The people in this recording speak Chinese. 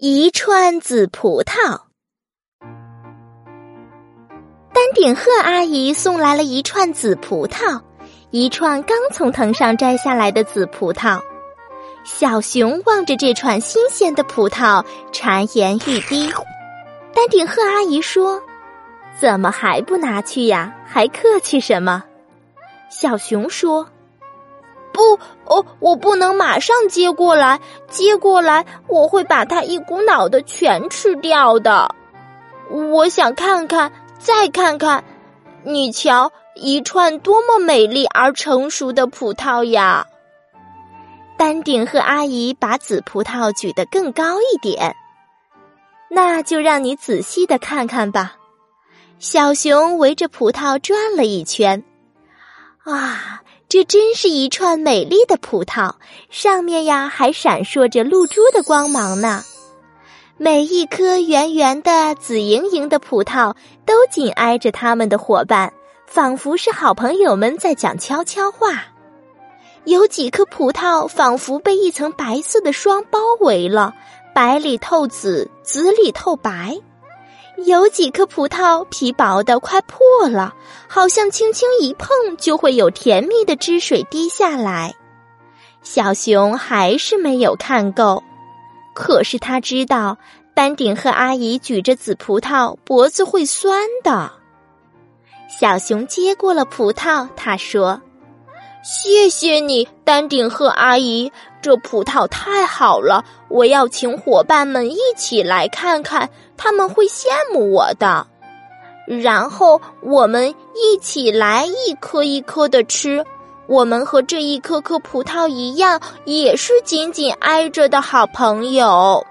一串紫葡萄。丹顶鹤阿姨送来了一串紫葡萄，一串刚从藤上摘下来的紫葡萄。小熊望着这串新鲜的葡萄，馋涎欲滴。丹顶鹤阿姨说：“怎么还不拿去呀？还客气什么？”小熊说。不，哦，我不能马上接过来，接过来我会把它一股脑的全吃掉的。我想看看，再看看，你瞧，一串多么美丽而成熟的葡萄呀！丹顶鹤阿姨把紫葡萄举得更高一点，那就让你仔细的看看吧。小熊围着葡萄转了一圈，啊！这真是一串美丽的葡萄，上面呀还闪烁着露珠的光芒呢。每一颗圆圆的、紫莹莹的葡萄都紧挨着他们的伙伴，仿佛是好朋友们在讲悄悄话。有几颗葡萄仿佛被一层白色的霜包围了，白里透紫，紫里透白。有几颗葡萄皮薄的快破了，好像轻轻一碰就会有甜蜜的汁水滴下来。小熊还是没有看够，可是他知道丹顶鹤阿姨举着紫葡萄脖子会酸的。小熊接过了葡萄，他说：“谢谢你，丹顶鹤阿姨。”这葡萄太好了，我要请伙伴们一起来看看，他们会羡慕我的。然后我们一起来一颗一颗的吃。我们和这一颗颗葡萄一样，也是紧紧挨着的好朋友。